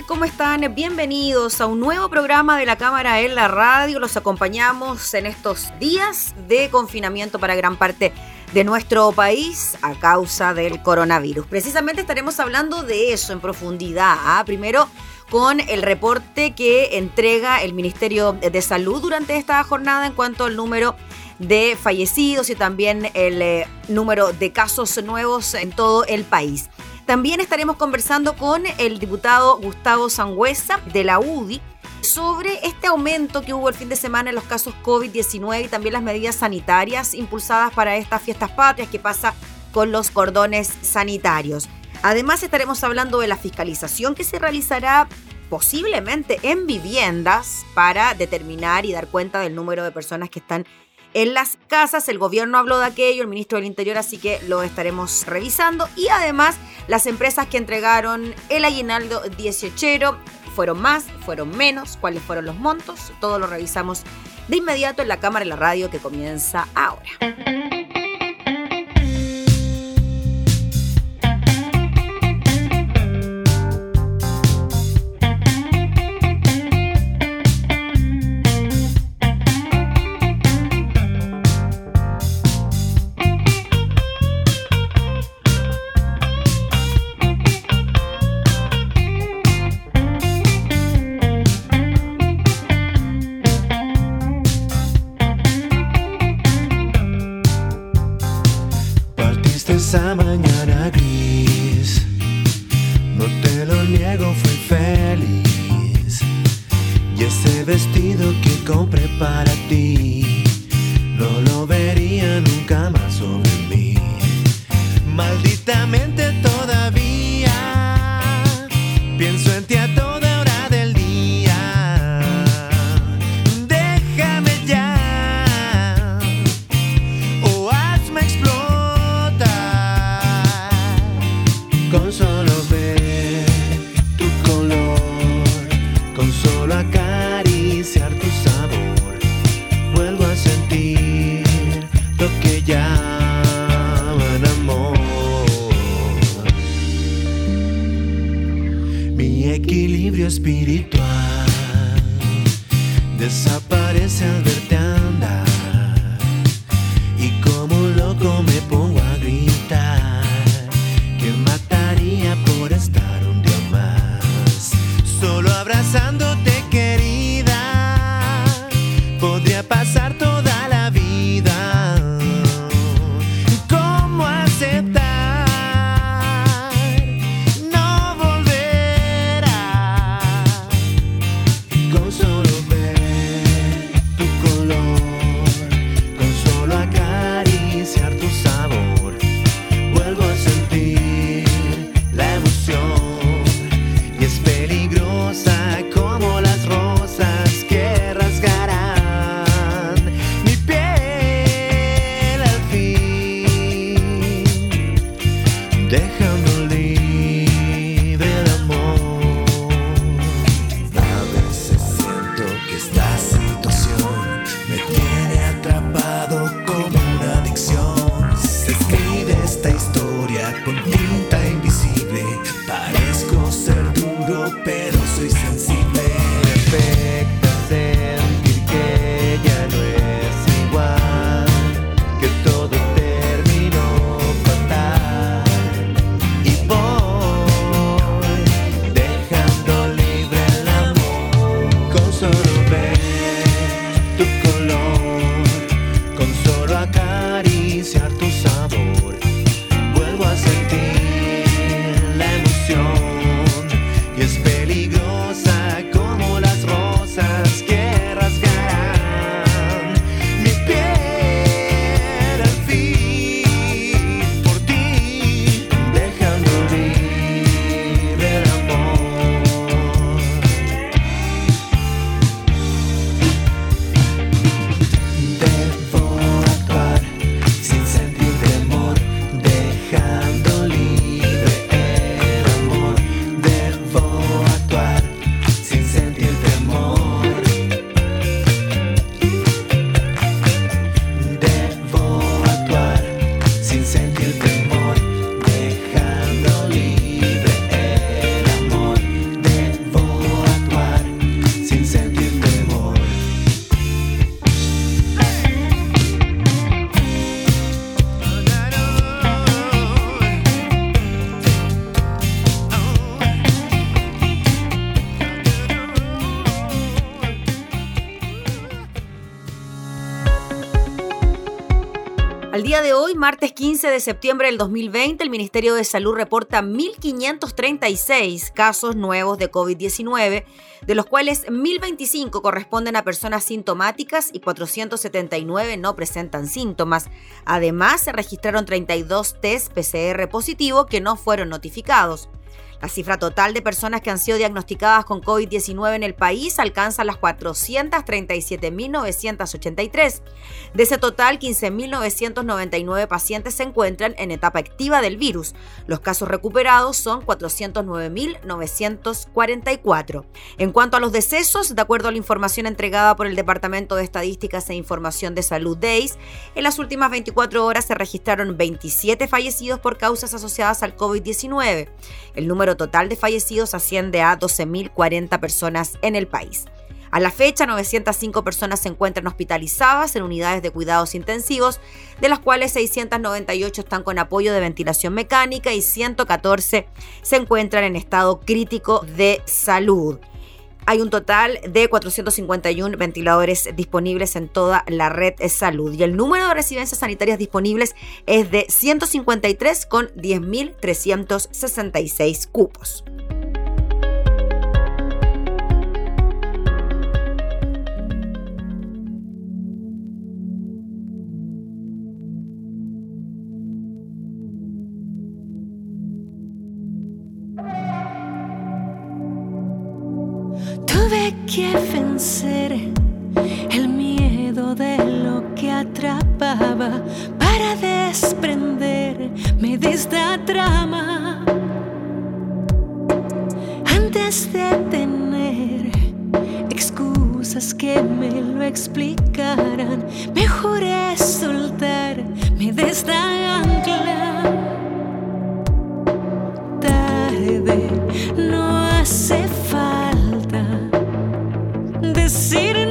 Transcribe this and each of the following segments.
¿Cómo están? Bienvenidos a un nuevo programa de la Cámara en la Radio. Los acompañamos en estos días de confinamiento para gran parte de nuestro país a causa del coronavirus. Precisamente estaremos hablando de eso en profundidad. ¿ah? Primero, con el reporte que entrega el Ministerio de Salud durante esta jornada en cuanto al número de fallecidos y también el eh, número de casos nuevos en todo el país. También estaremos conversando con el diputado Gustavo Sangüesa de la UDI sobre este aumento que hubo el fin de semana en los casos COVID-19 y también las medidas sanitarias impulsadas para estas fiestas patrias que pasa con los cordones sanitarios. Además estaremos hablando de la fiscalización que se realizará posiblemente en viviendas para determinar y dar cuenta del número de personas que están en las casas. El gobierno habló de aquello, el ministro del Interior, así que lo estaremos revisando. Y además, las empresas que entregaron el aguinaldo 18 fueron más, fueron menos, cuáles fueron los montos. Todo lo revisamos de inmediato en la cámara y la radio que comienza ahora. Martes 15 de septiembre del 2020, el Ministerio de Salud reporta 1.536 casos nuevos de COVID-19, de los cuales 1.025 corresponden a personas sintomáticas y 479 no presentan síntomas. Además, se registraron 32 test PCR positivo que no fueron notificados. La cifra total de personas que han sido diagnosticadas con COVID-19 en el país alcanza las 437.983. De ese total, 15.999 pacientes se encuentran en etapa activa del virus. Los casos recuperados son 409.944. En cuanto a los decesos, de acuerdo a la información entregada por el Departamento de Estadísticas e Información de Salud DEIS, en las últimas 24 horas se registraron 27 fallecidos por causas asociadas al COVID-19. El número total de fallecidos asciende a 12.040 personas en el país. A la fecha, 905 personas se encuentran hospitalizadas en unidades de cuidados intensivos, de las cuales 698 están con apoyo de ventilación mecánica y 114 se encuentran en estado crítico de salud. Hay un total de 451 ventiladores disponibles en toda la red salud y el número de residencias sanitarias disponibles es de 153 con 10.366 cupos. Que vencer el miedo de lo que atrapaba para desprenderme de esta trama. Antes de tener excusas que me lo explicaran, mejor es soltarme de esta ancla. Tarde no hace La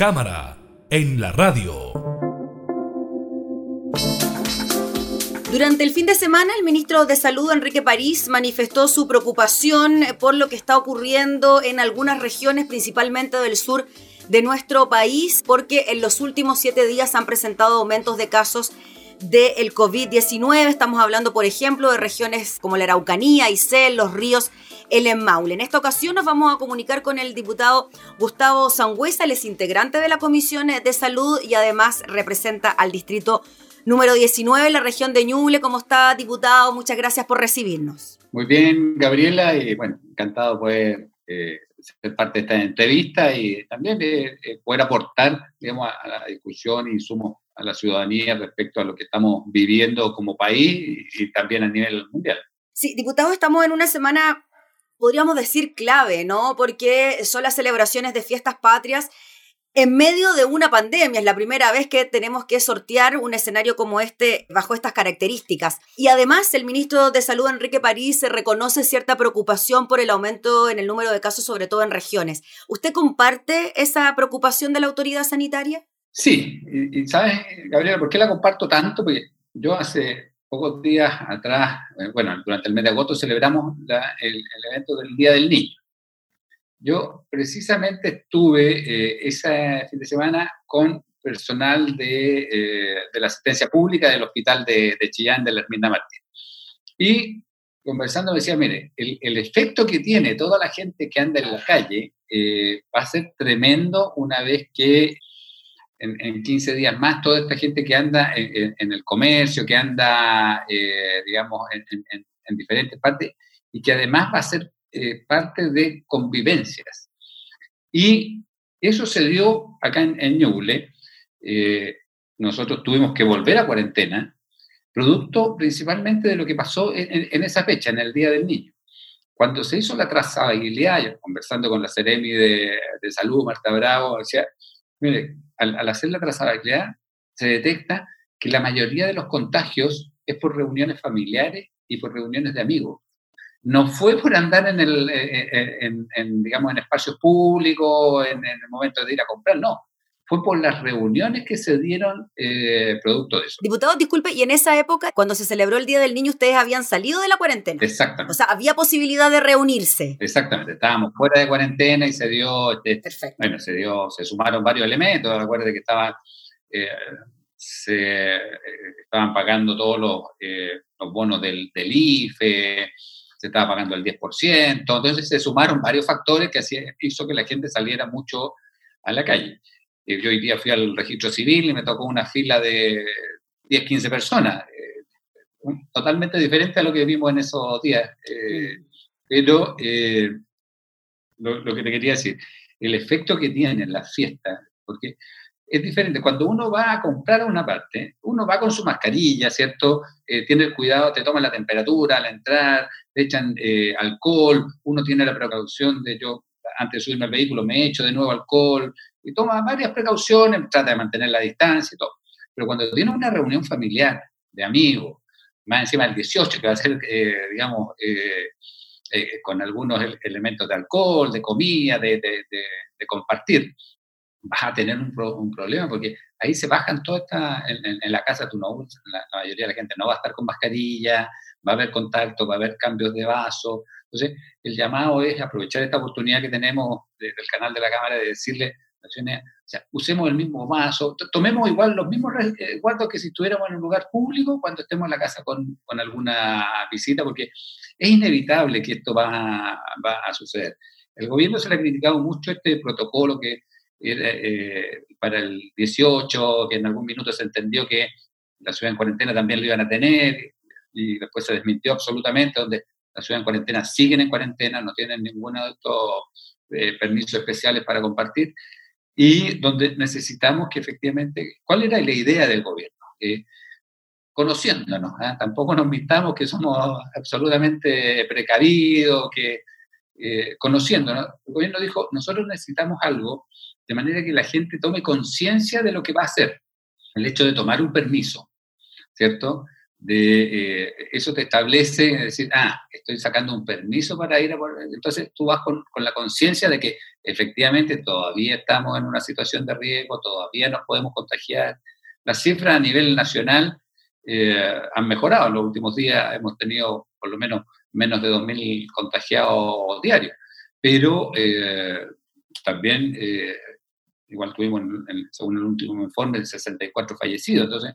cámara en la radio. Durante el fin de semana, el ministro de Salud, Enrique París, manifestó su preocupación por lo que está ocurriendo en algunas regiones, principalmente del sur de nuestro país, porque en los últimos siete días han presentado aumentos de casos del COVID-19. Estamos hablando, por ejemplo, de regiones como la Araucanía, Isel, Los Ríos, el Maule. En esta ocasión nos vamos a comunicar con el diputado Gustavo Sangüesa, él es integrante de la Comisión de Salud y además representa al distrito número 19 la región de Ñuble. ¿Cómo está, diputado? Muchas gracias por recibirnos. Muy bien, Gabriela, y bueno, encantado poder eh, ser parte de esta entrevista y también de poder aportar, a, la discusión y sumo a la ciudadanía respecto a lo que estamos viviendo como país y también a nivel mundial. Sí, diputado, estamos en una semana, podríamos decir, clave, ¿no? Porque son las celebraciones de fiestas patrias en medio de una pandemia. Es la primera vez que tenemos que sortear un escenario como este bajo estas características. Y además, el ministro de Salud, Enrique París, reconoce cierta preocupación por el aumento en el número de casos, sobre todo en regiones. ¿Usted comparte esa preocupación de la autoridad sanitaria? Sí, y, sabes, Gabriela, ¿por qué la comparto tanto? Porque yo hace pocos días atrás, eh, bueno, durante el mes de agosto celebramos el evento del Día del Niño. Yo precisamente estuve eh, ese fin de semana con personal de, eh, de, la asistencia pública del hospital de, de Chillán de la Herminda Martín. Y conversando me decía, mire, el, el, efecto que tiene toda la gente que anda en la calle eh, va a ser tremendo una vez que en, en, 15 días más toda esta gente que anda en, en el comercio, que anda, eh, digamos, en diferentes partes, y que además va a ser eh, parte de convivencias. Y eso se dio acá en, en Ñuble. Eh, nosotros tuvimos que volver a cuarentena, producto principalmente de lo que pasó en, en, esa fecha, en el Día del Niño. Cuando se hizo la trazabilidad, conversando con la Ceremi de, de Salud, Marta Bravo, decía, mire, al, hacer la trazabilidad se detecta que la mayoría de los contagios es por reuniones familiares y por reuniones de amigos no fue por andar en, el, eh, eh, en, digamos, en espacios públicos, en, el momento de ir a comprar, no. Fue por las reuniones que se dieron eh, producto de eso. Diputado, disculpe, y en esa época, cuando se celebró el Día del Niño, ustedes habían salido de la cuarentena. Exactamente. O sea, había posibilidad de reunirse. Exactamente, estábamos fuera de cuarentena y se dio, este, Perfecto. bueno, se dio, se sumaron varios elementos, recuerde que estaba, eh, se eh, estaban pagando todos los, los bonos del, del IFE, se estaba pagando el 10%, entonces se sumaron varios factores que hacía, hizo que la gente saliera mucho a la calle. Yo hoy día fui al registro civil y me tocó una fila de 10, 15 personas, eh, totalmente diferente a lo que vimos en esos días. Eh, pero eh, lo, lo, que te quería decir, el efecto que tienen las fiestas, porque es diferente. Cuando uno va a comprar una parte, uno va con su mascarilla, ¿cierto? Eh, tiene el cuidado, te toman la temperatura al entrar, te echan eh, alcohol, uno tiene la precaución de yo, antes de subirme al vehículo, me echo de nuevo alcohol, y toma varias precauciones, trata de mantener la distancia y todo. Pero cuando tiene una reunión familiar de amigos, más encima del 18, que va a ser, eh, digamos, eh, eh, con algunos elementos de alcohol, de comida, de, compartir, vas a tener un, pro, un, problema porque ahí se bajan todas esta, en, en, en, la casa tú no, la, mayoría de la gente no va a estar con mascarilla, va a haber contacto, va a haber cambios de vaso. Entonces, el llamado es aprovechar esta oportunidad que tenemos desde el canal de la Cámara de decirle, o sea, usemos el mismo vaso, tomemos igual los mismos resguardos que si estuviéramos en un lugar público cuando estemos en la casa con, con alguna visita, porque es inevitable que esto va, va a suceder. El gobierno se le ha criticado mucho este protocolo que eh, para el 18, que en algún minuto se entendió que la ciudad en cuarentena también lo iban a tener, y después se desmintió absolutamente, donde la ciudad en cuarentena siguen en cuarentena, no tienen ninguno de estos eh, permisos especiales para compartir, y donde necesitamos que efectivamente, ¿cuál era la idea del gobierno? Conociéndonos, ¿eh? tampoco nos mintamos que somos absolutamente precavidos, que eh, conociéndonos, el gobierno dijo, nosotros necesitamos algo de manera que la gente tome conciencia de lo que va a hacer. El hecho de tomar un permiso, ¿cierto? De eh, eso te establece, decir, ah, estoy sacando un permiso para ir a... Entonces tú vas con, con la conciencia de que efectivamente todavía estamos en una situación de riesgo, todavía nos podemos contagiar. Las cifras a nivel nacional eh, han mejorado. En los últimos días hemos tenido por lo menos menos de 2.000 contagiados diarios, pero eh, también, igual tuvimos, según el último informe, 64 fallecidos. Entonces,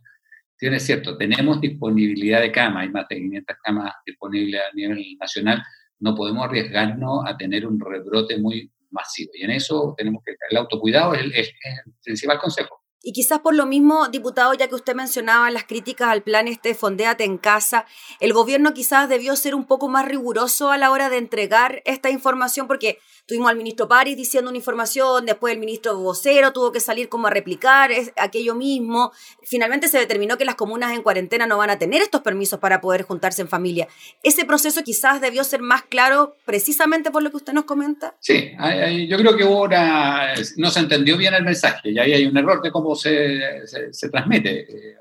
tiene cierto, tenemos disponibilidad de camas, hay más de 500 camas disponibles a nivel nacional, no podemos arriesgarnos a tener un rebrote muy masivo. Y en eso tenemos que, el autocuidado es el principal consejo. Y quizás por lo mismo, diputado, ya que usted mencionaba las críticas al plan este Fondeate en Casa, el gobierno quizás debió ser un poco más riguroso a la hora de entregar esta información, porque tuvimos al ministro París diciendo una información, después el ministro vocero tuvo que salir como a replicar aquello mismo. Finalmente se determinó que las comunas en cuarentena no van a tener estos permisos para poder juntarse en familia. Ese proceso quizás debió ser más claro precisamente por lo que usted nos comenta. Sí, yo creo que ahora no se entendió bien el mensaje y ahí hay un error de cómo se, se, transmite. Eh,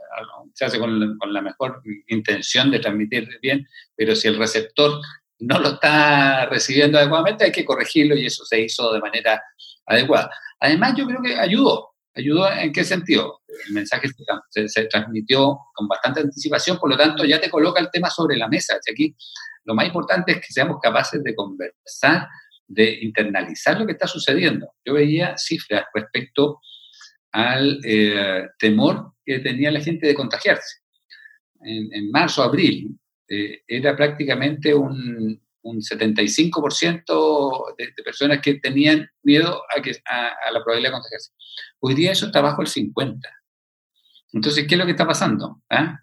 se hace con, con, la mejor intención de transmitir bien, pero si el receptor no lo está recibiendo adecuadamente, hay que corregirlo y eso se hizo de manera adecuada. Además, yo creo que ayudó. ¿Ayudó en qué sentido? El mensaje se, transmitió con bastante anticipación, por lo tanto ya te coloca el tema sobre la mesa. Y aquí lo más importante es que seamos capaces de conversar, de internalizar lo que está sucediendo. Yo veía cifras respecto al eh, temor que tenía la gente de contagiarse. En, marzo, abril, eh, era prácticamente un, un 75% de, personas que tenían miedo a, que, a, la probabilidad de contagiarse. Hoy día eso está bajo el 50%. Entonces, ¿qué es lo que está pasando? ¿Ah?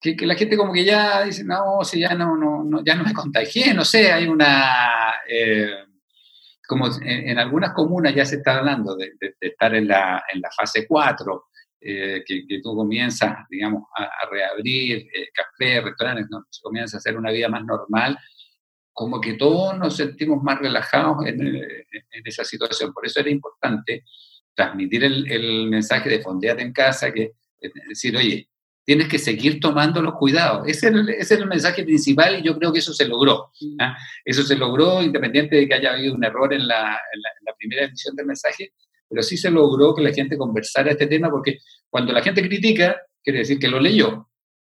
Que, la gente como que ya dice, no, si ya no, no, ya no me contagié, no sé, hay una... Eh, como en, algunas comunas ya se está hablando de, estar en la, en la, fase 4, eh, que, tú comienzas, digamos, a, reabrir eh, cafés, restaurantes, ¿no? se comienza a hacer una vida más normal, como que todos nos sentimos más relajados en, en esa situación. Por eso era importante transmitir el, el mensaje de fondeate en casa, que es decir, oye, tienes que seguir tomando los cuidados. Ese es, el, mensaje principal y yo creo que eso se logró. ¿ah? Eso se logró independiente de que haya habido un error en la, primera emisión del mensaje, pero sí se logró que la gente conversara este tema porque cuando la gente critica, quiere decir que lo leyó.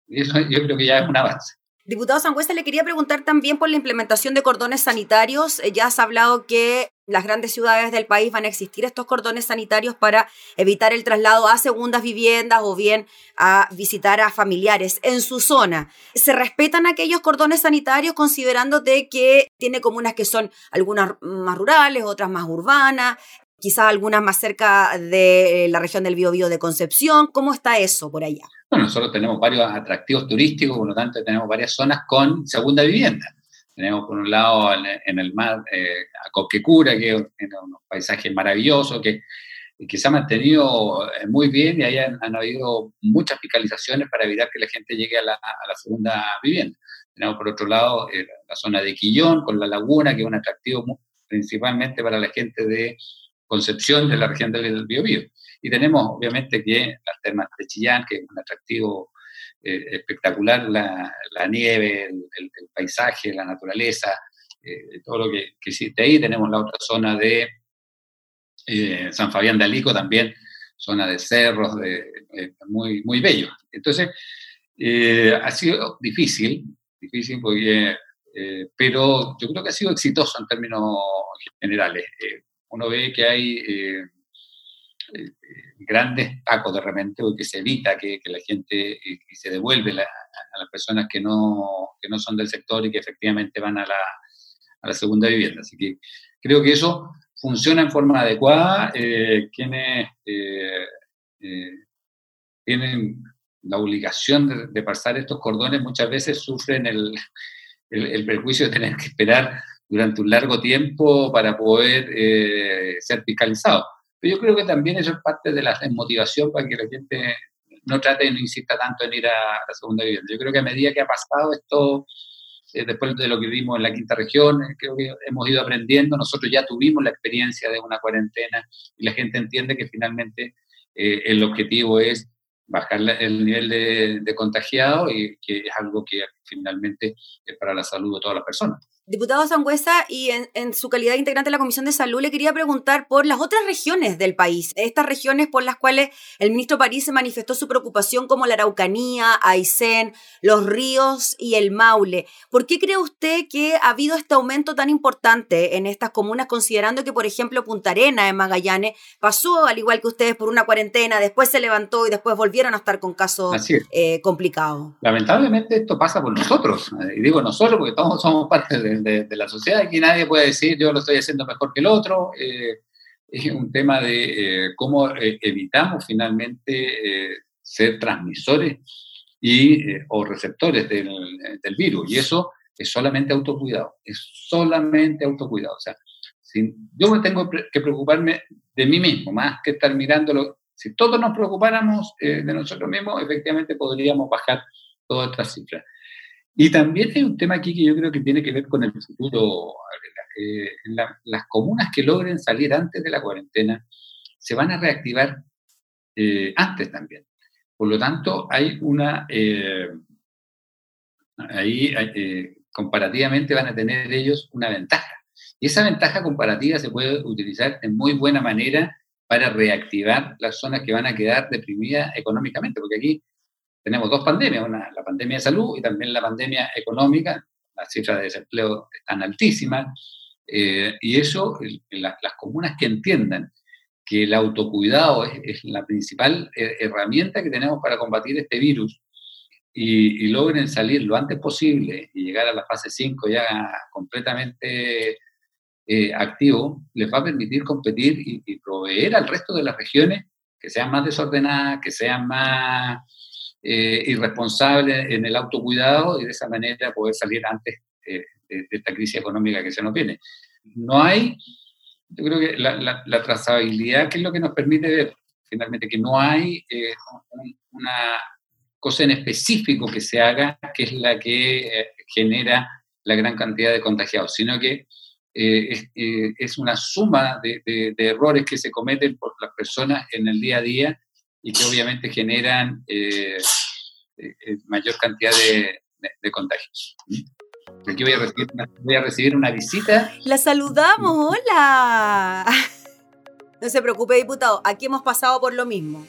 Y eso yo creo que ya es un avance. Diputado Sangüesa, le quería preguntar también por la implementación de cordones sanitarios. Eh, ya has hablado que las grandes ciudades del país van a existir estos cordones sanitarios para evitar el traslado a segundas viviendas o bien a visitar a familiares en su zona. ¿Se respetan aquellos cordones sanitarios considerando de que tiene comunas que son algunas más rurales, otras más urbanas? Quizás algunas más cerca de la región del Biobío de Concepción. ¿Cómo está eso por allá? Bueno, nosotros tenemos varios atractivos turísticos, por lo tanto tenemos varias zonas con segunda vivienda. Tenemos por un lado en, el mar eh, a Coquecura, que tiene unos paisajes maravillosos, que, que se ha mantenido eh, muy bien y ahí han, habido muchas fiscalizaciones para evitar que la gente llegue a la, segunda vivienda. Tenemos por otro lado eh, la zona de Quillón, con la laguna, que es un atractivo principalmente para la gente de Concepción, de la región del Biobío. Y tenemos, obviamente, que las termas de Chillán, que es un atractivo eh, espectacular, la, nieve, el, paisaje, la naturaleza, eh, todo lo que, existe ahí. Tenemos la otra zona de eh, San Fabián de Alico también, zona de cerros, de, muy, muy bello. Entonces, ha sido difícil, difícil porque, pero yo creo que ha sido exitoso en términos generales. Uno ve que hay eh, grandes tacos de repente, porque se evita que, la gente y, se devuelve a las personas que no, que no son del sector y que efectivamente van a la, a la segunda vivienda. Así que creo que eso funciona en forma adecuada. Eh, quienes eh, tienen la obligación de, pasar estos cordones muchas veces sufren el, el, perjuicio de tener que esperar durante un largo tiempo para poder ser fiscalizados. Pero yo creo que también eso es parte de la motivación para que la gente no trate y no insista tanto en ir a la segunda vivienda. Yo creo que a medida que ha pasado esto, eh, después de lo que vimos en la quinta región, eh, creo que hemos ido aprendiendo. Nosotros ya tuvimos la experiencia de una cuarentena y la gente entiende que finalmente eh, el objetivo es bajar el nivel de, de contagiado y que es algo que finalmente es para la salud de todas las personas. Diputado Sangüesa, y en, su calidad de integrante de la Comisión de Salud, le quería preguntar por las otras regiones del país, estas regiones por las cuales el ministro París se manifestó su preocupación, como la Araucanía, Aysén, los ríos y el Maule. ¿Por qué cree usted que ha habido este aumento tan importante en estas comunas, considerando que, por ejemplo, Punta Arena en Magallanes pasó, al igual que ustedes, por una cuarentena, después se levantó y después volvieron a estar con casos eh, complicados? Lamentablemente esto pasa por nosotros, eh, y digo nosotros porque todos somos parte de de, la sociedad. Aquí nadie puede decir yo lo estoy haciendo mejor que el otro. Eh, es un tema de eh, cómo eh, evitamos finalmente ser transmisores y, o receptores del, del, virus. Y eso es solamente autocuidado, es solamente autocuidado. O sea, si yo tengo que preocuparme de mí mismo, más que estar mirándolo. Si todos nos preocupáramos de nosotros mismos, efectivamente podríamos bajar todas estas cifras. Y también hay un tema aquí que yo creo que tiene que ver con el futuro. Eh, las comunas que logren salir antes de la cuarentena se van a reactivar eh, antes también. Por lo tanto, hay una... Eh, ahí comparativamente van a tener ellos una ventaja. Y esa ventaja comparativa se puede utilizar de muy buena manera para reactivar las zonas que van a quedar deprimidas económicamente, porque aquí tenemos dos pandemias, una, la pandemia de salud y también la pandemia económica. Las cifras de desempleo están altísimas. Eh, y eso, las comunas que entiendan que el autocuidado es, la principal eh, herramienta que tenemos para combatir este virus y, logren salir lo antes posible y llegar a la fase 5 ya completamente eh, activo, les va a permitir competir y, y proveer al resto de las regiones que sean más desordenadas, que sean más eh, irresponsable en el autocuidado y de esa manera poder salir antes de, esta crisis económica que se nos viene. No hay, yo creo que la, trazabilidad, que es lo que nos permite ver finalmente que no hay eh, una cosa en específico que se haga que es la que eh, genera la gran cantidad de contagiados, sino que es, una suma de, de, de, errores que se cometen por las personas en el día a día y que obviamente generan eh, eh, mayor cantidad de, contagios. Aquí voy a, recibir una, voy a recibir una visita. La saludamos, hola. No se preocupe, diputado, aquí hemos pasado por lo mismo.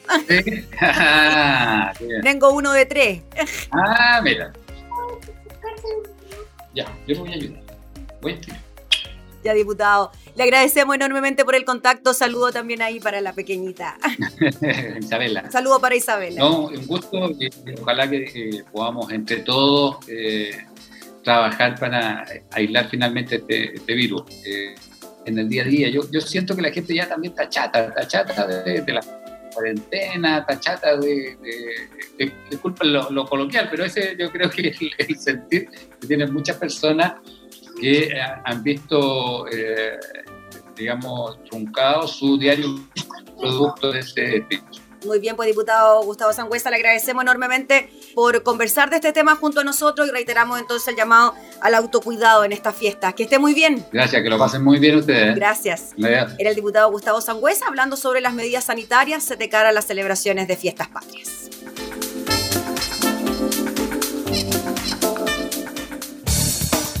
Ah, Tengo uno de tres. Ah, mira. Ya, yo voy a ayudar. Voy a ya, diputado. Le agradecemos enormemente por el contacto. Saludo también ahí para la pequeñita. Isabela. Saludo para Isabela. No, un gusto. Ojalá que podamos entre todos eh, trabajar para aislar finalmente este, este virus eh, en el día a día. Yo, yo siento que la gente ya también está chata, está chata de, la cuarentena, está chata de, disculpen lo, coloquial, pero ese yo creo que es el sentir que tienen muchas personas que eh, han visto, eh, digamos, truncado su diario producto de este virus. Muy bien, pues diputado Gustavo Sangüesa, le agradecemos enormemente por conversar de este tema junto a nosotros y reiteramos entonces el llamado al autocuidado en estas fiestas. Que esté muy bien. Gracias, que lo pasen muy bien ustedes. Gracias. Era el diputado Gustavo Sangüesa hablando sobre las medidas sanitarias de cara a las celebraciones de fiestas patrias.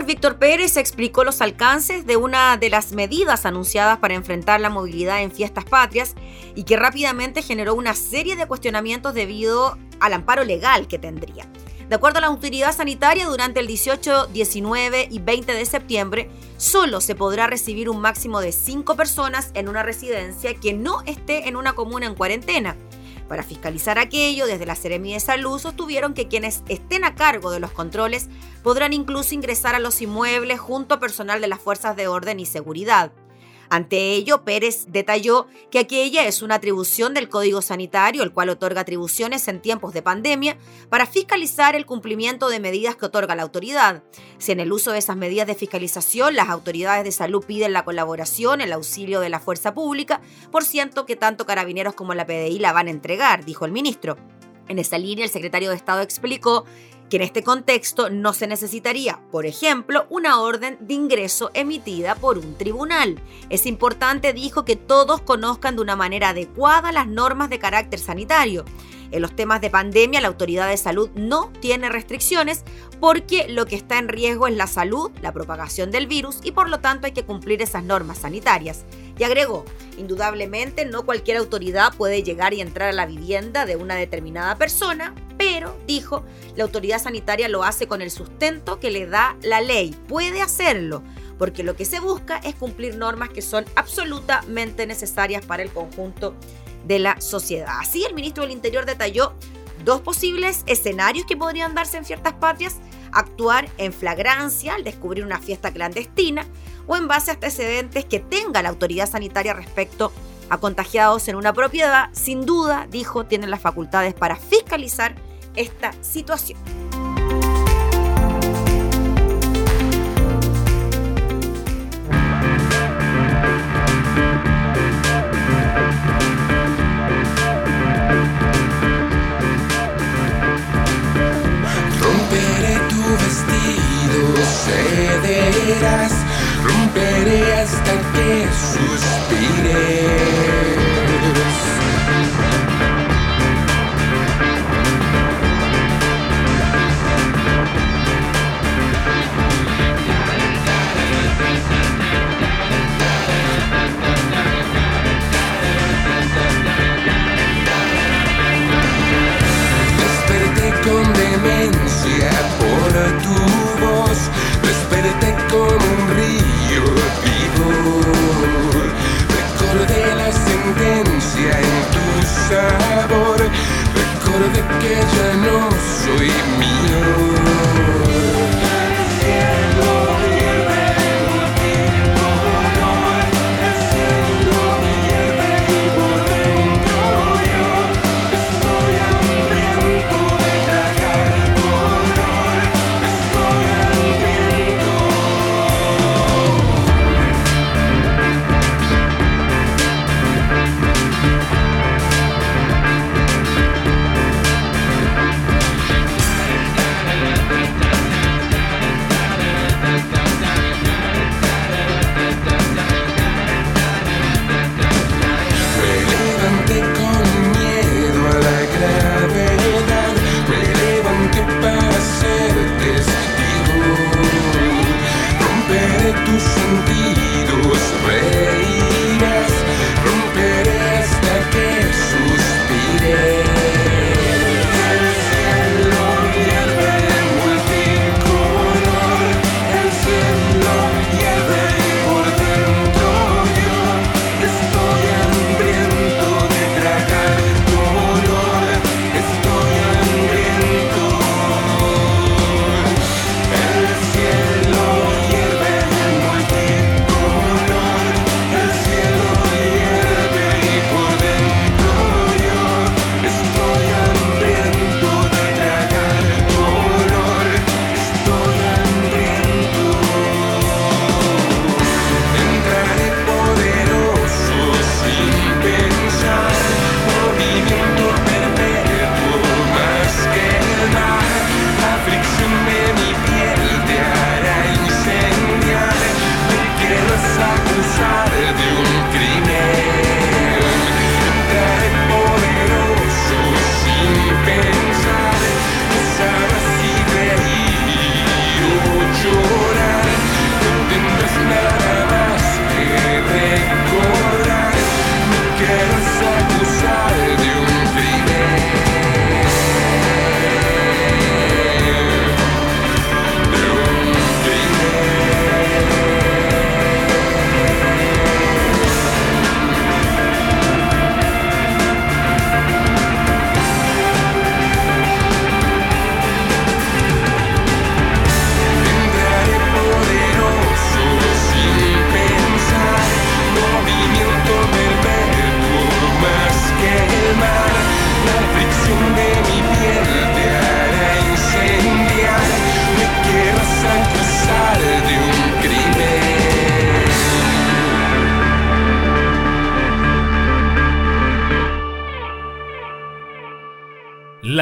Víctor Pérez, explicó los alcances de una de las medidas anunciadas para enfrentar la movilidad en fiestas patrias y que rápidamente generó una serie de cuestionamientos debido al amparo legal que tendría. De acuerdo a la autoridad sanitaria, durante el 18, 19 y 20 de septiembre, solo se podrá recibir un máximo de 5 personas en una residencia que no esté en una comuna en cuarentena. Para fiscalizar aquello, desde la Seremi de Salud sostuvieron que quienes estén a cargo de los controles podrán incluso ingresar a los inmuebles junto a personal de las fuerzas de orden y seguridad. Ante ello, Pérez detalló que aquella es una atribución del Código Sanitario, el cual otorga atribuciones en tiempos de pandemia para fiscalizar el cumplimiento de medidas que otorga la autoridad. Si en el uso de esas medidas de fiscalización las autoridades de salud piden la colaboración, el auxilio de la fuerza pública, por ciento que tanto carabineros como la PDI la van a entregar, dijo el ministro. En esa línea, el secretario de Estado explicó que en este contexto no se necesitaría, por ejemplo, una orden de ingreso emitida por un tribunal. Es importante, dijo, que todos conozcan de una manera adecuada las normas de carácter sanitario. En los temas de pandemia, la autoridad de salud no tiene restricciones porque lo que está en riesgo es la salud, la propagación del virus y por lo tanto hay que cumplir esas normas sanitarias. Y agregó, indudablemente no cualquier autoridad puede llegar y entrar a la vivienda de una determinada persona, pero, dijo, la autoridad sanitaria lo hace con el sustento que le da la ley. Puede hacerlo, porque lo que se busca es cumplir normas que son absolutamente necesarias para el conjunto de la sociedad. Así, el ministro del Interior detalló dos posibles escenarios que podrían darse en ciertas patrias, actuar en flagrancia al descubrir una fiesta clandestina o en base a antecedentes que tenga la autoridad sanitaria respecto a contagiados en una propiedad, sin duda, dijo, tienen las facultades para fiscalizar esta situación. Romperé hasta que suspires. sabor. Recuerde que ya no soy mío.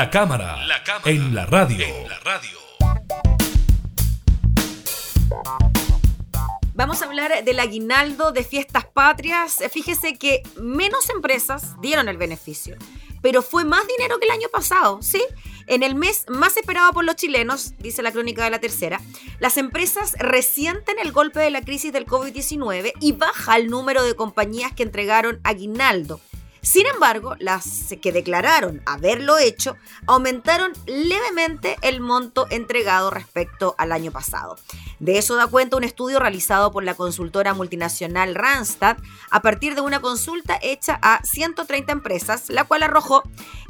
La cámara, en la radio. Vamos a hablar del aguinaldo de fiestas patrias. Fíjese que menos empresas dieron el beneficio, pero fue más dinero que el año pasado, ¿sí? En el mes más esperado por los chilenos, dice la crónica de la tercera, las empresas resienten el golpe de la crisis del COVID-19 y baja el número de compañías que entregaron aguinaldo. Sin embargo, las que declararon haberlo hecho aumentaron levemente el monto entregado respecto al año pasado. De eso da cuenta un estudio realizado por la consultora multinacional Randstad a partir de una consulta hecha a 130 empresas, la cual arrojó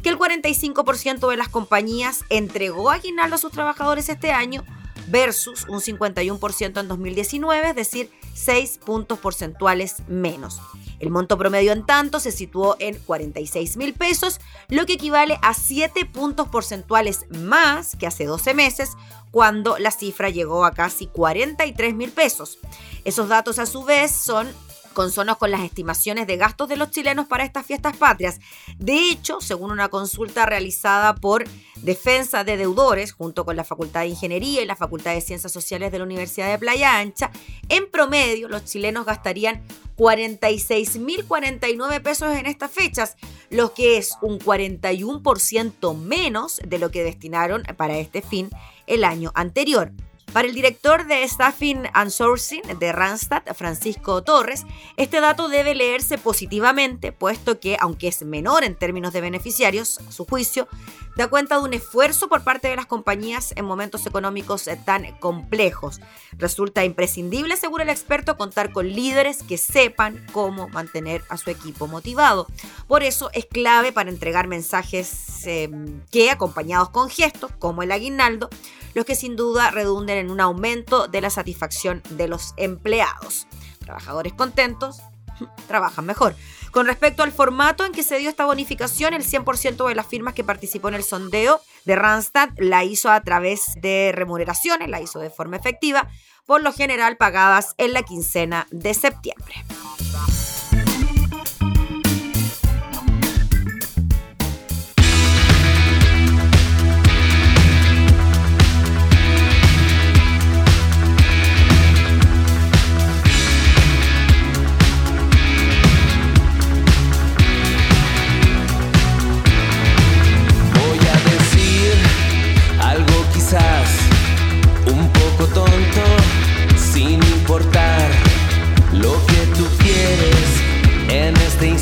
que el 45% de las compañías entregó aguinaldo a sus trabajadores este año versus un 51% en 2019, es decir, 6 puntos porcentuales menos. El monto promedio en tanto se situó en 46 mil pesos, lo que equivale a 7 puntos porcentuales más que hace 12 meses, cuando la cifra llegó a casi 43 mil pesos. Esos datos a su vez son consonos con las estimaciones de gastos de los chilenos para estas fiestas patrias. De hecho, según una consulta realizada por Defensa de Deudores, junto con la Facultad de Ingeniería y la Facultad de Ciencias Sociales de la Universidad de Playa Ancha, en promedio los chilenos gastarían 46.049 pesos en estas fechas, lo que es un 41% menos de lo que destinaron para este fin el año anterior. Para el director de Staffing and Sourcing de Randstad, Francisco Torres, este dato debe leerse positivamente, puesto que, aunque es menor en términos de beneficiarios, a su juicio, da cuenta de un esfuerzo por parte de las compañías en momentos económicos tan complejos. Resulta imprescindible, según el experto, contar con líderes que sepan cómo mantener a su equipo motivado. Por eso es clave para entregar mensajes em, que, acompañados con gestos, como el aguinaldo, los que sin duda redunden en un aumento de la satisfacción de los empleados. Trabajadores contentos, trabajan mejor. Con respecto al formato en que se dio esta bonificación, el 100% de las firmas que participó en el sondeo de Randstad la hizo a través de remuneraciones, la hizo de forma efectiva, por lo general pagadas en la quincena de septiembre.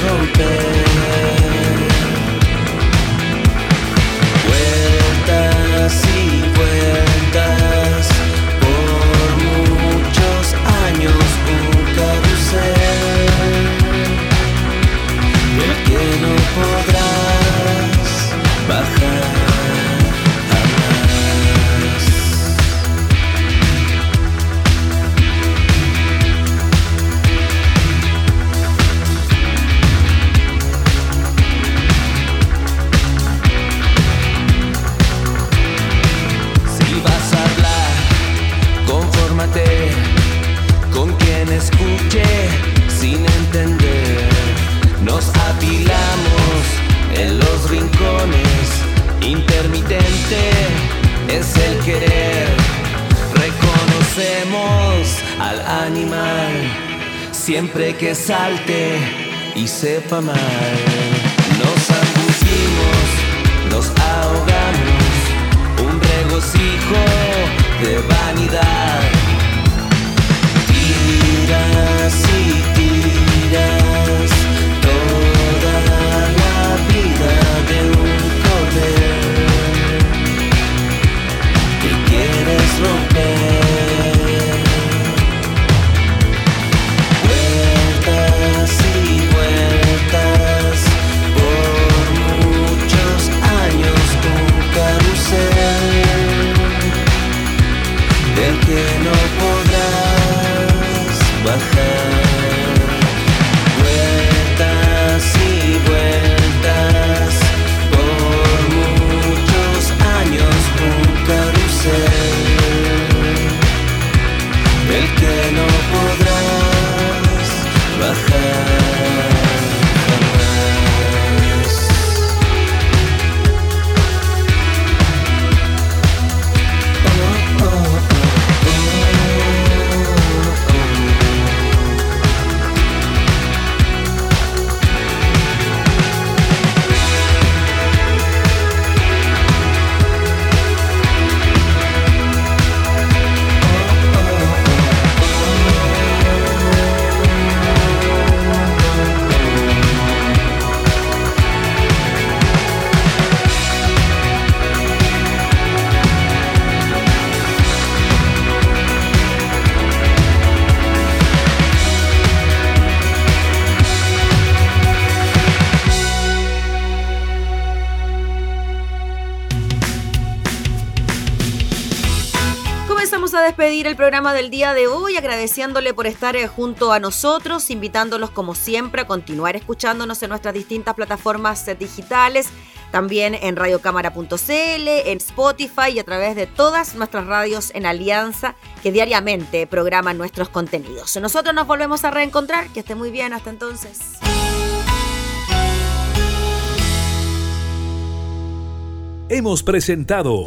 so bad. pas mal. Despedir el programa del día de hoy agradeciéndole por estar eh, junto a nosotros, invitándolos como siempre a continuar escuchándonos en nuestras distintas plataformas eh, digitales, también en radiocámara.cl, en Spotify y a través de todas nuestras radios en alianza que diariamente programan nuestros contenidos. Nosotros nos volvemos a reencontrar, que esté muy bien, hasta entonces. Hemos presentado